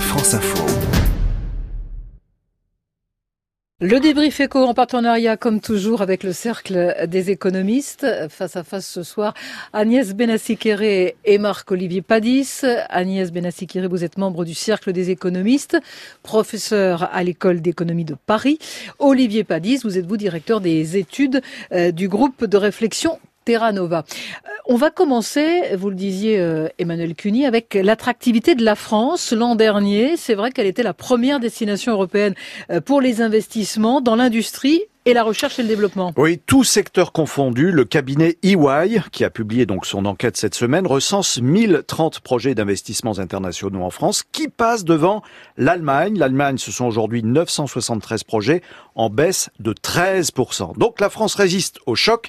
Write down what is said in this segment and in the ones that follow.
France Info. Le débrief éco en partenariat, comme toujours, avec le Cercle des économistes. Face à face ce soir, Agnès Benassi-Kéré et Marc-Olivier Padis. Agnès Benassi-Kéré, vous êtes membre du Cercle des économistes, professeur à l'École d'économie de Paris. Olivier Padis, vous êtes vous directeur des études euh, du groupe de réflexion Terra Nova. Euh, on va commencer, vous le disiez euh, Emmanuel Cuny, avec l'attractivité de la France. L'an dernier, c'est vrai qu'elle était la première destination européenne euh, pour les investissements dans l'industrie et la recherche et le développement. Oui, tout secteur confondu, le cabinet EY, qui a publié donc son enquête cette semaine, recense 1030 projets d'investissements internationaux en France, qui passent devant l'Allemagne. L'Allemagne, ce sont aujourd'hui 973 projets, en baisse de 13%. Donc la France résiste au choc,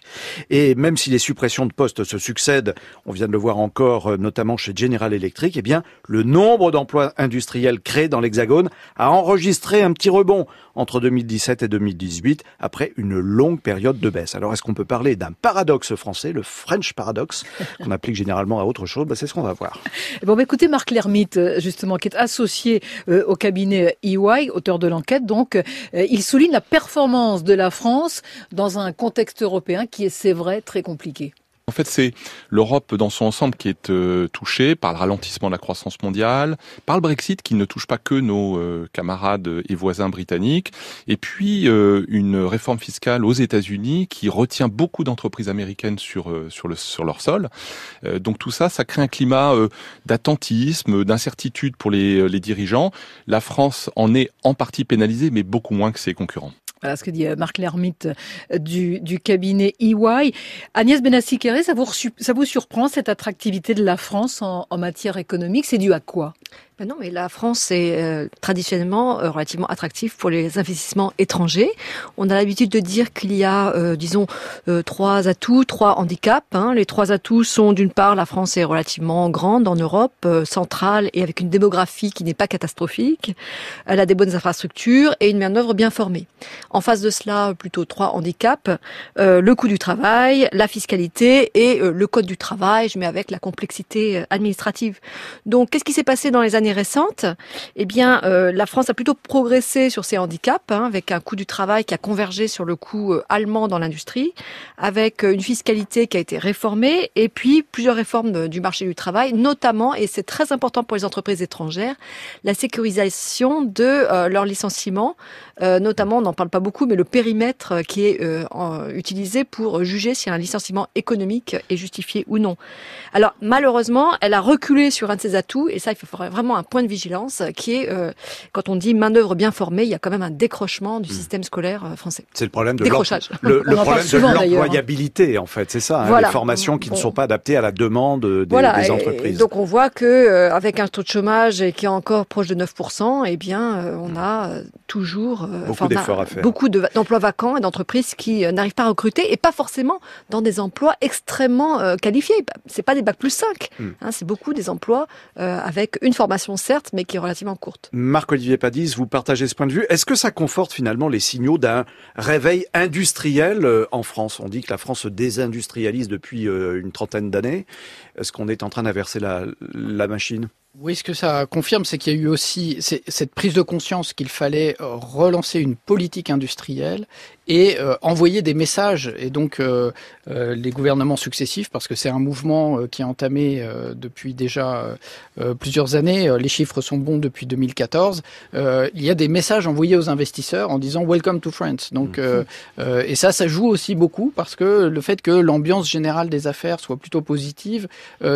et même si les suppressions de postes se succèdent, on vient de le voir encore, euh, notamment chez General Electric, eh bien, le nombre d'emplois industriels créés dans l'Hexagone a enregistré un petit rebond entre 2017 et 2018 après une longue période de baisse. Alors est-ce qu'on peut parler d'un paradoxe français, le French paradoxe, qu'on applique généralement à autre chose? Ben, C'est ce qu'on va voir. Bon, bah, écoutez Marc Lermite, euh, justement, qui est associé euh, au cabinet EY, auteur de l'enquête, donc euh, il souligne la performance de la France dans un contexte européen qui est, c'est vrai, très compliqué. En fait, c'est l'Europe dans son ensemble qui est euh, touchée par le ralentissement de la croissance mondiale, par le Brexit qui ne touche pas que nos euh, camarades et voisins britanniques, et puis euh, une réforme fiscale aux États-Unis qui retient beaucoup d'entreprises américaines sur sur le sur leur sol. donc tout ça, ça crée un climat d'attentisme, d'incertitude pour les, les dirigeants. La France en est en partie pénalisée, mais beaucoup moins que ses concurrents. Voilà ce que dit euh, Marc Lermite euh, du, cabinet EY. Agnès Benassi-Kéré, ça vous, ça vous surprend cette attractivité de la France en matière économique? C'est dû à quoi? Ben non, mais la France est euh, traditionnellement euh, relativement attractive pour les investissements étrangers. On a l'habitude de dire qu'il y a, euh, disons, trois atouts, trois handicaps. Hein. Les trois atouts sont d'une part, la France est relativement grande en Europe, centrale et avec une démographie qui n'est pas catastrophique. Elle a des bonnes infrastructures et une main-d'œuvre bien formée. En face de cela, plutôt trois handicaps le coût du travail, la fiscalité et le code du travail, mets avec la complexité administrative. Donc, qu'est-ce qui s'est passé dans les années récente, eh bien, euh, la France a plutôt progressé sur ses handicaps, hein, avec un coût du travail qui a convergé sur le coût euh, allemand dans l'industrie, avec euh, une fiscalité qui a été réformée, et puis plusieurs réformes du marché du travail, notamment, et c'est très important pour les entreprises étrangères, la sécurisation de leur licenciement, notamment, on n'en parle pas beaucoup, mais le périmètre qui est utilisé pour juger si un licenciement économique est justifié ou non. Alors, malheureusement, elle a reculé sur un de ses atouts, et ça, il faudrait vraiment un point de vigilance qui est, euh, quand on dit main-d'œuvre bien formée, il y a quand même un décrochement du hmm. système scolaire euh, français. C'est le problème de Décrochage. Le, le problème de l'employabilité, en fait, c'est ça. Hein, les formations qui ne sont pas adaptées à la demande des, voilà, des entreprises. donc on voit que euh, avec un taux de chômage qui est encore proche de 9%, eh bien, on a toujours beaucoup d'efforts à faire. Beaucoup d'emplois vacants et d'entreprises qui n'arrivent pas à recruter et pas forcément dans des emplois extrêmement qualifiés. C'est pas des bacs plus 5, hmm. hein, c'est beaucoup des emplois avec une formation certes, mais qui est relativement courte. Marc-Olivier Padis, vous partagez ce point de vue. Est-ce que ça conforte finalement les signaux d'un réveil industriel euh, en France? On dit que la France se désindustrialise depuis euh, une trentaine d'années. Est-ce qu'on est en train d'inverser la, la machine? Oui, ce que ça confirme, c'est qu'il y a eu aussi cette prise de conscience qu'il fallait euh, relancer une politique industrielle et euh, envoyer des messages. Et donc, euh, les gouvernements successifs, parce que c'est un mouvement qui est entamé depuis déjà plusieurs années, les chiffres sont bons depuis 2014, il y a des messages envoyés aux investisseurs en disant Welcome to France. Donc, mmh. et ça, ça joue aussi beaucoup parce que le fait que l'ambiance générale des affaires soit plutôt positive,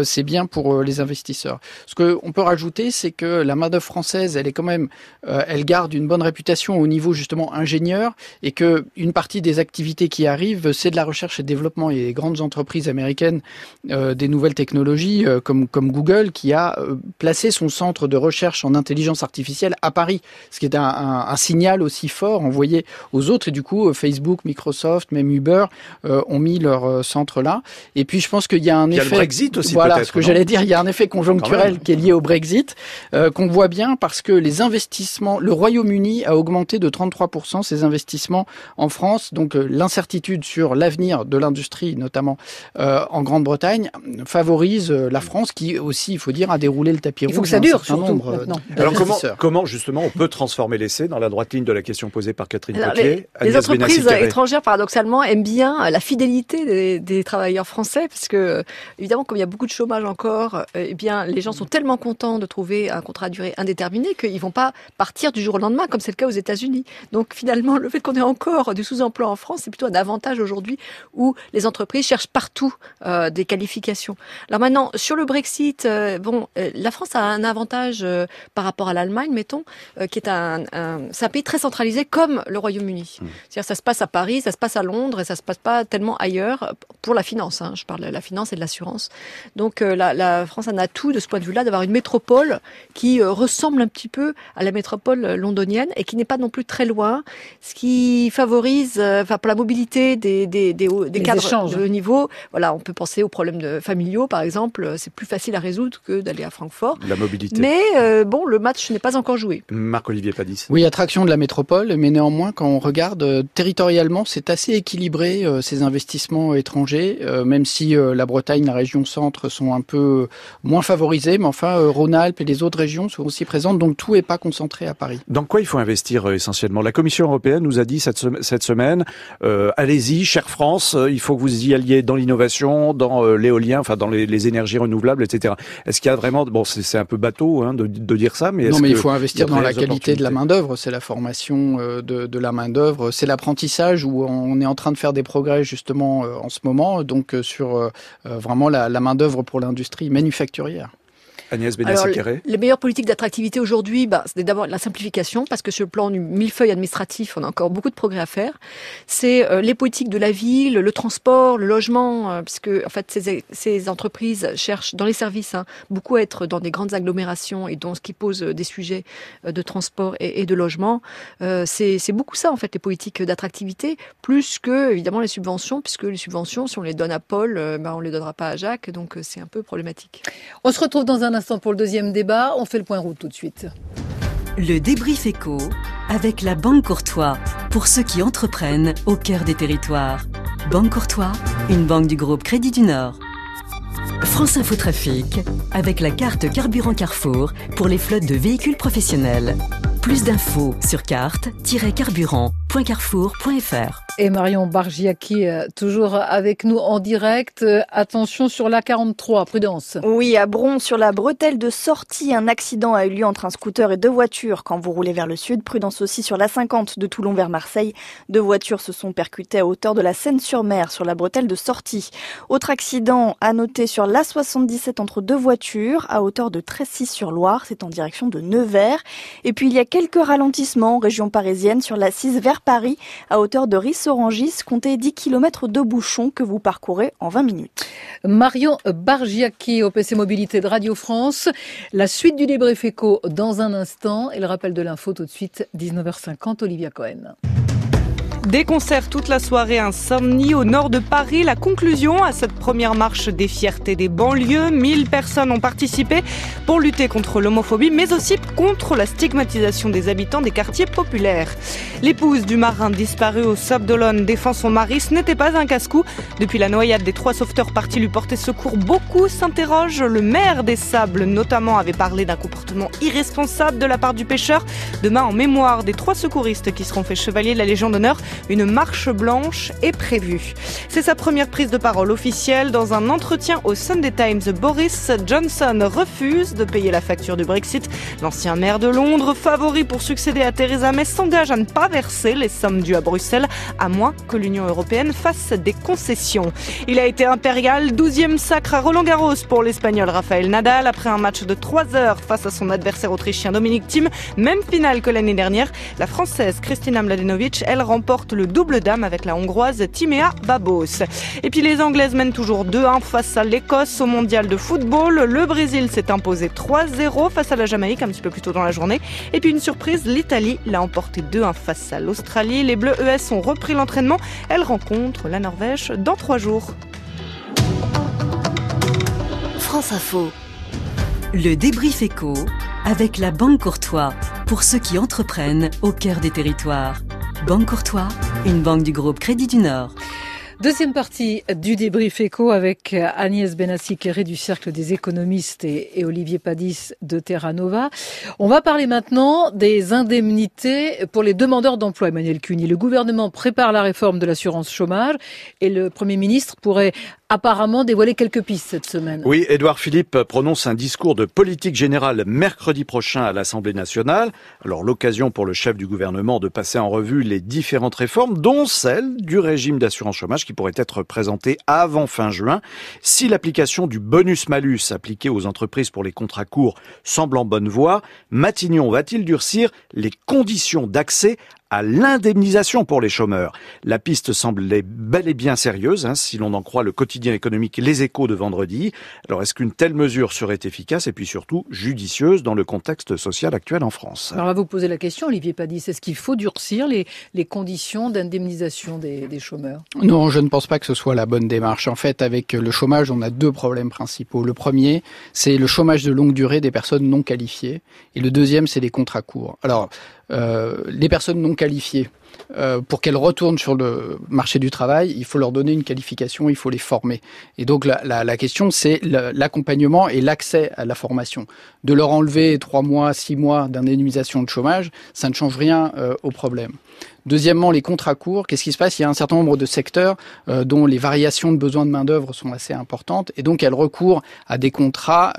c'est bien pour les investisseurs. Ce que on peut rajouter, c'est que la main-d'œuvre française, elle est quand même, euh, elle garde une bonne réputation au niveau justement ingénieur, et que une partie des activités qui arrivent, c'est de la recherche et développement. Et les grandes entreprises américaines euh, des nouvelles technologies, euh, comme comme Google, qui a placé son centre de recherche en intelligence artificielle à Paris, ce qui est un, un, un signal aussi fort envoyé aux autres. Et du coup, Facebook, Microsoft, même Uber ont mis leur centre là. Et puis, je pense qu'il y a un effet. Il y a le Brexit aussi. Voilà, ce que j'allais dire. Il y a un effet conjoncturel qui est lié liées au Brexit, qu'on voit bien parce que les investissements, le Royaume-Uni a augmenté de 33% ses investissements en France, donc l'incertitude sur l'avenir de l'industrie, notamment en Grande-Bretagne, favorise la France qui aussi, il faut dire, a déroulé le tapis rouge. Il faut que ça dure, surtout, Alors comment, comment justement on peut transformer l'essai dans la droite ligne de la question posée par Catherine Potier Les, entreprises étrangères, paradoxalement, aiment bien la fidélité des, travailleurs français, parce que évidemment, comme il y a beaucoup de chômage encore, eh bien, les gens sont tellement contents de trouver un contrat à durée indéterminée qu'ils vont pas partir du jour au lendemain, comme c'est le cas aux États-Unis. Donc finalement, le fait qu'on ait encore du sous-emploi en France, c'est plutôt un avantage aujourd'hui où les entreprises cherchent partout euh, des qualifications. Alors maintenant, sur le Brexit, euh, bon, euh, la France a un avantage par rapport à l'Allemagne, mettons, qui est un, un, un pays très centralisé comme le Royaume-Uni. Mmh. C'est-à-dire ça se passe à Paris, ça se passe à Londres et ça se passe pas tellement ailleurs pour la finance. Hein. Je parle de la finance et de l'assurance. Donc la, la, France a un atout de ce point de vue-là d'avoir une métropole qui euh, ressemble un petit peu à la métropole londonienne et qui n'est pas non plus très loin, ce qui favorise, euh, enfin pour la mobilité des, des, des, des cadres échanges. de niveau. Voilà, on peut penser aux problèmes de familiaux par exemple. C'est plus facile à résoudre que d'aller à Francfort. La mobilité. Mais bon, le match n'est pas encore joué. Marc-Olivier Padis. Oui, attraction de la métropole, mais néanmoins quand on regarde territorialement, c'est assez équilibré ces investissements étrangers, même si la Bretagne, la région centre sont un peu moins favorisés, mais enfin Rhône-Alpes et les autres régions sont aussi présentes, donc tout n'est pas concentré à Paris. Dans quoi il faut investir essentiellement? La Commission européenne nous a dit cette, cette semaine, euh, allez-y, chère France, il faut que vous y alliez dans l'innovation, dans euh, l'éolien, enfin dans les, les, énergies renouvelables, etc. Est-ce qu'il y a vraiment, bon, c'est un peu bateau hein, de, de, dire ça, mais non, mais il faut investir dans la qualité de la main d'œuvre, c'est la formation de, de la main d'œuvre, c'est l'apprentissage où on est en train de faire des progrès justement en ce moment, donc sur vraiment la, la main d'œuvre pour l'industrie manufacturière. Agnès Alors, les meilleures politiques d'attractivité aujourd'hui, bah, c'est d'abord la simplification, parce que sur le plan du millefeuille administratif, on a encore beaucoup de progrès à faire. C'est euh, les politiques de la ville, le transport, le logement, euh, puisque en fait ces, ces, entreprises cherchent dans les services hein, beaucoup à être dans des grandes agglomérations et donc ce qui pose des sujets euh, de transport et, et de logement. Euh, c'est beaucoup ça en fait les politiques d'attractivité, plus que évidemment les subventions, puisque les subventions, si on les donne à Paul, euh, bah, on les donnera pas à Jacques, donc c'est un peu problématique. On se retrouve dans un instant pour le deuxième débat. On fait le point route tout de suite. Le débrief éco avec la Banque Courtois pour ceux qui entreprennent au cœur des territoires. Banque Courtois, une banque du groupe Crédit du Nord. France Info Trafic avec la carte Carburant Carrefour pour les flottes de véhicules professionnels. Plus d'infos sur carte-carburant.carrefour.fr. Et Marion Bargiaki, euh, toujours avec nous en direct. Euh, attention sur la 43, prudence. Oui, à Bron, sur la bretelle de sortie, un accident a eu lieu entre un scooter et deux voitures quand vous roulez vers le sud. Prudence aussi sur la 50 de Toulon vers Marseille. Deux voitures se sont percutées à hauteur de la Seine-sur-Mer sur la bretelle de sortie. Autre accident à noter sur la 77 entre deux voitures à hauteur de Trécy-sur-Loire. C'est en direction de Nevers. Et puis il y a quelques ralentissements en région parisienne sur la 6 vers Paris à hauteur de Ris Orangis, comptez 10 km de bouchons que vous parcourez en 20 minutes. Marion Bargiaki, OPC Mobilité de Radio France. La suite du débrief éco dans un instant et le rappel de l'info tout de suite, 19h50, Olivia Cohen. Des concerts toute la soirée, insomnie au nord de Paris. La conclusion à cette première marche des fiertés des banlieues. 1000 personnes ont participé pour lutter contre l'homophobie, mais aussi contre la stigmatisation des habitants des quartiers populaires. L'épouse du marin disparu au Sable d'Olonne défend son mari. Ce n'était pas un casse-cou. Depuis la noyade des trois sauveteurs partis lui porter secours, beaucoup s'interrogent. Le maire des Sables, notamment, avait parlé d'un comportement irresponsable de la part du pêcheur. Demain, en mémoire des trois secouristes qui seront faits chevalier de la Légion d'honneur, une marche blanche est prévue. C'est sa première prise de parole officielle dans un entretien au Sunday Times. Boris Johnson refuse de payer la facture du Brexit. L'ancien maire de Londres, favori pour succéder à Theresa May, s'engage à ne pas verser les sommes dues à Bruxelles, à moins que l'Union européenne fasse des concessions. Il a été impérial, 12e sacre à Roland Garros pour l'Espagnol Rafael Nadal après un match de 3 heures face à son adversaire autrichien Dominique Thiem. Même finale que l'année dernière, la Française Kristina Mladenovic, elle remporte le double dame avec la hongroise Timea Babos. Et puis les Anglaises mènent toujours 2-1 face à l'Écosse au mondial de football. Le Brésil s'est imposé 3-0 face à la Jamaïque un petit peu plus tôt dans la journée. Et puis une surprise, l'Italie l'a emporté 2-1 face à l'Australie. Les Bleus ES ont repris l'entraînement. Elles rencontrent la Norvège dans trois jours. France Info. Le débrief éco avec la Banque Courtois pour ceux qui entreprennent au cœur des territoires. Banque Courtois, une banque du groupe Crédit du Nord. Deuxième partie du débrief éco avec Agnès Benassi-Kéré du Cercle des économistes et, Olivier Padis de Terra Nova. On va parler maintenant des indemnités pour les demandeurs d'emploi, Emmanuel Cuny. Le gouvernement prépare la réforme de l'assurance chômage et le Premier ministre pourrait apparemment dévoilé quelques pistes cette semaine. Oui, Édouard Philippe prononce un discours de politique générale mercredi prochain à l'Assemblée nationale. Alors l'occasion pour le chef du gouvernement de passer en revue les différentes réformes, dont celle du régime d'assurance chômage qui pourrait être présentée avant fin juin. Si l'application du bonus-malus appliqué aux entreprises pour les contrats courts semble en bonne voie, Matignon va-t-il durcir les conditions d'accès à l'indemnisation pour les chômeurs. La piste semble bel et bien sérieuse, hein, si l'on en croit le quotidien économique Les Échos de vendredi. Alors est-ce qu'une telle mesure serait efficace et puis surtout judicieuse dans le contexte social actuel en France? Alors on va vous poser la question, Olivier Padis, est-ce qu'il faut durcir les, les conditions d'indemnisation des, des chômeurs? Non, je ne pense pas que ce soit la bonne démarche. En fait, avec le chômage, on a deux problèmes principaux. Le premier, c'est le chômage de longue durée des personnes non qualifiées. Et le deuxième, c'est les contrats courts. Alors, les personnes non qualifiées, euh, pour qu'elles retournent sur le marché du travail, il faut leur donner une qualification, il faut les former. Et donc la, question, c'est l'accompagnement et l'accès à la formation. De leur enlever trois mois, six mois d'indemnisation de chômage, ça ne change rien euh, au problème. Deuxièmement, les contrats courts. Qu'est-ce qui se passe? Il y a un certain nombre de secteurs euh, dont les variations de besoins de main d'œuvre sont assez importantes, et donc elles recourent à des contrats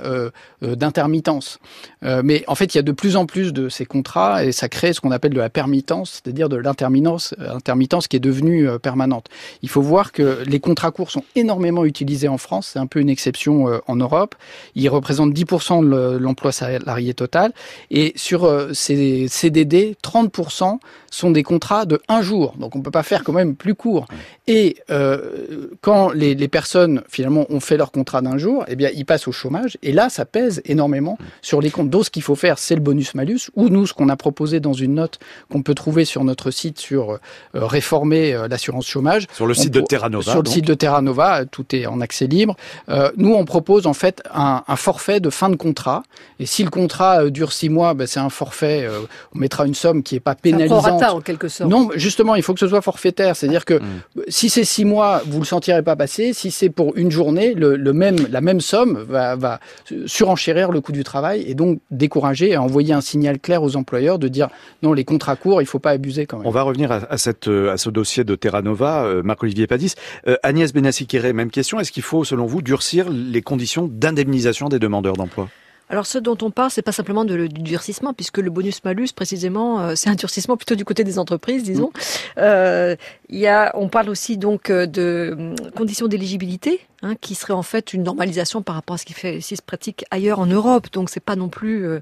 d'intermittence. Mais en fait, il y a de plus en plus de ces contrats, et ça crée ce qu'on appelle de la permittence, c'est-à-dire de l'intermittence, intermittence qui est devenue permanente. Il faut voir que les contrats courts sont énormément utilisés en France. C'est un peu une exception en Europe. Ils représentent 10% de l'emploi salarié total, et sur ces CDD, 30% sont des contrats de un jour. Donc on ne peut pas faire quand même plus court. Et euh, quand les, les, personnes finalement ont fait leur contrat d'un jour, eh bien ils passent au chômage. Et là, ça pèse énormément sur les comptes. Donc ce qu'il faut faire, c'est le bonus-malus. Ou nous, ce qu'on a proposé dans une note qu'on peut trouver sur notre site sur euh, réformer euh, l'assurance chômage. Sur le site de Terra Nova. Sur le site de Terra Nova, tout est en accès libre. Euh, nous, on propose en fait un, un, forfait de fin de contrat. Et si le contrat dure six mois, ben, c'est un forfait. on mettra une somme qui n'est pas pénalisante en quelque sorte. Non, justement, il faut que ce soit forfaitaire. C'est-à-dire que mm. si c'est six mois, vous le sentirez pas passer. Si c'est pour une journée, le, le, même, la même somme va, va surenchérir le coût du travail et donc décourager et envoyer un signal clair aux employeurs de dire non, les contrats courts, il faut pas abuser quand même. On va revenir à, à, ce dossier de Terra Nova, euh, Marc-Olivier Padis. Euh, Agnès Benassi-Kéré, même question. Est-ce qu'il faut, selon vous, durcir les conditions d'indemnisation des demandeurs d'emploi? Alors ce dont on parle, c'est pas simplement de, du durcissement, puisque le bonus-malus, précisément, euh, c'est un durcissement plutôt du côté des entreprises, disons. Mm. Euh, il y a, on parle aussi donc euh, de hum, conditions d'éligibilité, hein, qui serait en fait une normalisation par rapport à ce qui fait, si se pratique ailleurs en Europe. Donc c'est pas non plus euh,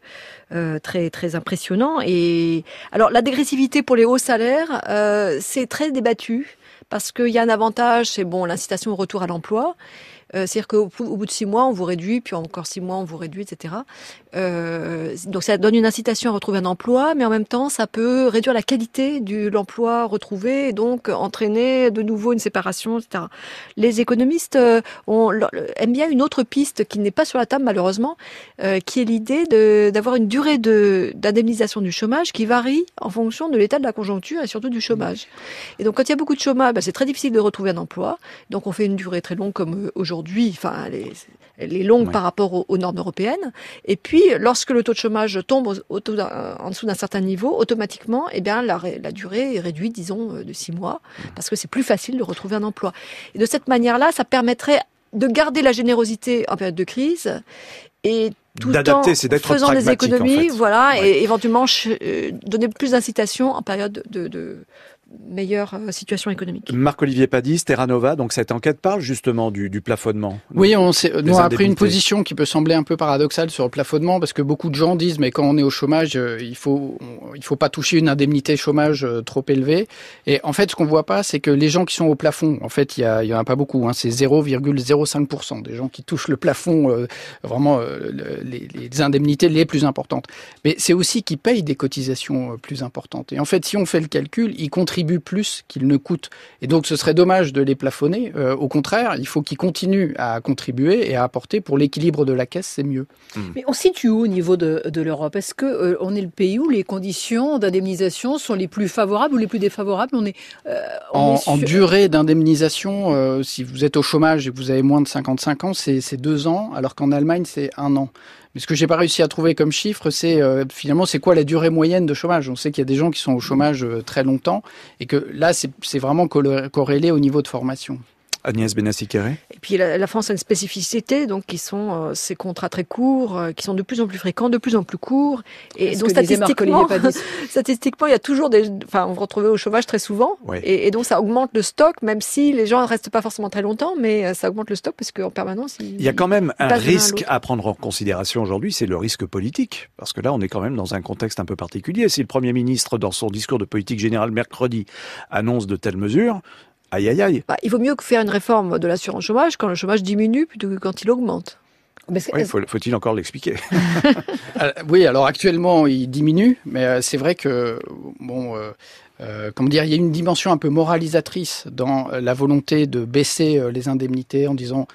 euh, très très impressionnant. Et alors la dégressivité pour les hauts salaires, euh, c'est très débattu parce qu'il y a un avantage, c'est bon l'incitation au retour à l'emploi. Euh, C'est-à-dire qu'au bout de six mois, on vous réduit, puis encore six mois, on vous réduit, etc. Euh, donc ça donne une incitation à retrouver un emploi, mais en même temps, ça peut réduire la qualité de l'emploi retrouvé et donc entraîner de nouveau une séparation, etc. Les économistes euh, aiment bien une autre piste qui n'est pas sur la table malheureusement, qui est l'idée d'avoir une durée d'indemnisation du chômage qui varie en fonction de l'état de la conjoncture et surtout du chômage. Et donc quand il y a beaucoup de chômage, ben, c'est très difficile de retrouver un emploi. Donc on fait une durée très longue comme euh, aujourd'hui, enfin les longues ouais. par rapport aux, aux, normes européennes. Et puis lorsque le taux de chômage tombe au, au taux en dessous d'un certain niveau, automatiquement, eh bien la, la, durée est réduite, disons, de six mois, parce que c'est plus facile de retrouver un emploi. Et de cette manière-là, ça permettrait de garder la générosité en période de crise et tout en faisant des économies, en fait. voilà, ouais. et éventuellement euh, donner plus d'incitation en période de, de, meilleure euh, situation économique. Marc-Olivier Padis, Terra Nova, donc cette enquête parle justement du, du plafonnement. Oui, on, nous a pris une position qui peut sembler un peu paradoxale sur le plafonnement parce que beaucoup de gens disent mais quand on est au chômage, euh, il faut il faut pas toucher une indemnité chômage euh, trop élevée. Et en fait, ce qu'on voit pas, c'est que les gens qui sont au plafond, en fait, il y, a, il y en a pas beaucoup. Hein, c'est 0,05% des gens qui touchent le plafond, euh, vraiment euh, les, les, indemnités les plus importantes. Mais c'est aussi qui payent des cotisations plus importantes. Et en fait, si on fait le calcul, ils contribuent contribuent plus qu'ils ne coûtent. Et donc ce serait dommage de les plafonner. Euh, au contraire, il faut qu'ils continuent à contribuer et à apporter pour l'équilibre de la caisse, c'est mieux. Mmh. Mais on situe où au niveau de, de l'Europe? Est-ce que euh, on est le pays où les conditions d'indemnisation sont les plus favorables ou les plus défavorables? On est, euh, on en, est sur... en, durée d'indemnisation, euh, si vous êtes au chômage et que vous avez moins de 55 ans, c'est deux ans, alors qu'en Allemagne c'est un an. Mais ce que j'ai pas réussi à trouver comme chiffre, c'est euh, finalement c'est quoi la durée moyenne de chômage? On sait qu'il y a des gens qui sont au chômage euh, très longtemps et que là c'est vraiment corrélé au niveau de formation. Agnès Benassi-Kéré Et puis la, la, France a une spécificité, donc qui sont euh, ces contrats très courts, euh, qui sont de plus en plus fréquents, de plus en plus courts. Et donc statistiquement, statistiquement, il y a toujours des, enfin, on va retrouver au chômage très souvent. Oui. Et, et, donc ça augmente le stock, même si les gens ne restent pas forcément très longtemps, mais euh, ça augmente le stock parce qu'en permanence. Il, il, y a quand même un risque à prendre en considération aujourd'hui, c'est le risque politique, parce que là, on est quand même dans un contexte un peu particulier. Si le Premier ministre, dans son discours de politique générale mercredi, annonce de telles mesures, Aïe, aïe, aïe. Bah, il vaut mieux faire une réforme de l'assurance chômage quand le chômage diminue plutôt que quand il augmente. Mais oui, faut, faut-il encore l'expliquer? Oui, alors actuellement il diminue, mais euh, c'est vrai que bon, euh, euh, comment dire, il y a une dimension un peu moralisatrice dans la volonté de baisser les indemnités en disant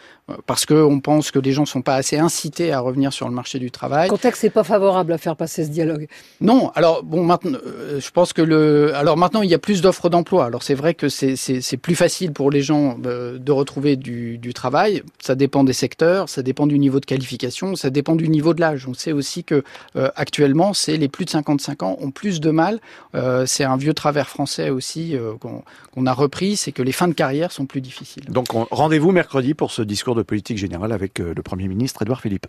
parce qu'on pense que les gens sont pas assez incités à revenir sur le marché du travail. Le contexte n'est pas favorable à faire passer ce dialogue. Non, alors bon, maintenant, euh, je pense que le, alors maintenant il y a plus d'offres d'emploi. Alors c'est vrai que c'est c'est plus facile pour les gens euh, de retrouver du, du travail. Ça dépend des secteurs, ça dépend du niveau de qualification, ça dépend du niveau de l'âge. On sait aussi que euh, actuellement, c'est les plus de 55 ans ont plus de mal. Euh, c'est un vieux travers français aussi euh, qu'on qu a repris, c'est que les fins de carrière sont plus difficiles. Donc rendez-vous mercredi pour ce discours de politique générale avec le Premier ministre Édouard Philippe.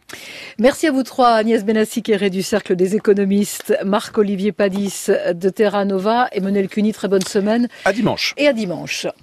Merci à vous trois, Agnès Benassi-Kéré du Cercle des économistes, Marc-Olivier Padis de Terra Nova, Emmanuel Cuny, très bonne semaine. À dimanche. Et à dimanche.